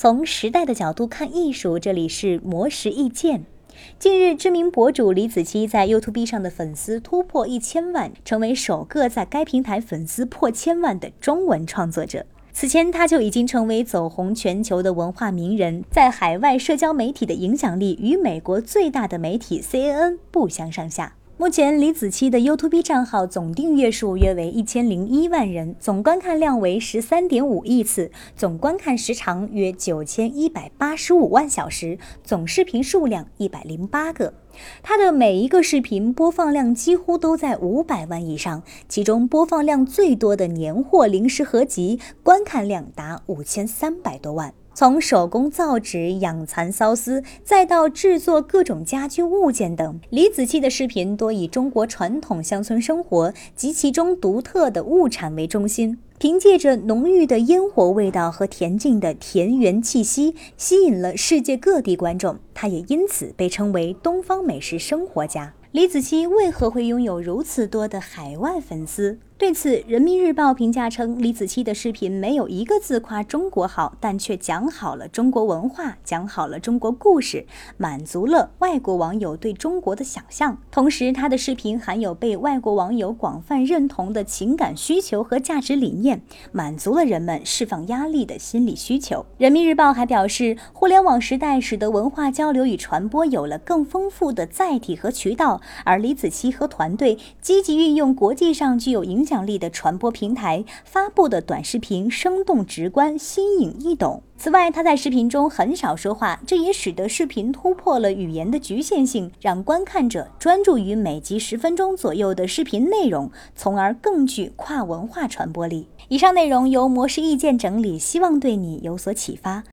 从时代的角度看艺术，这里是魔石意见。近日，知名博主李子柒在 YouTube 上的粉丝突破一千万，成为首个在该平台粉丝破千万的中文创作者。此前，他就已经成为走红全球的文化名人，在海外社交媒体的影响力与美国最大的媒体 CNN 不相上下。目前，李子柒的 YouTube 账号总订阅数约为一千零一万人，总观看量为十三点五亿次，总观看时长约九千一百八十五万小时，总视频数量一百零八个。他的每一个视频播放量几乎都在五百万以上，其中播放量最多的年货零食合集，观看量达五千三百多万。从手工造纸、养蚕缫丝，再到制作各种家居物件等，李子柒的视频多以中国传统乡村生活及其中独特的物产为中心，凭借着浓郁的烟火味道和恬静的田园气息，吸引了世界各地观众。他也因此被称为“东方美食生活家”。李子柒为何会拥有如此多的海外粉丝？对此，《人民日报》评价称，李子柒的视频没有一个字夸中国好，但却讲好了中国文化，讲好了中国故事，满足了外国网友对中国的想象。同时，他的视频含有被外国网友广泛认同的情感需求和价值理念，满足了人们释放压力的心理需求。《人民日报》还表示，互联网时代使得文化交流与传播有了更丰富的载体和渠道，而李子柒和团队积极运用国际上具有影。影响力的传播平台发布的短视频生动直观、新颖易懂。此外，他在视频中很少说话，这也使得视频突破了语言的局限性，让观看者专注于每集十分钟左右的视频内容，从而更具跨文化传播力。以上内容由模式意见整理，希望对你有所启发。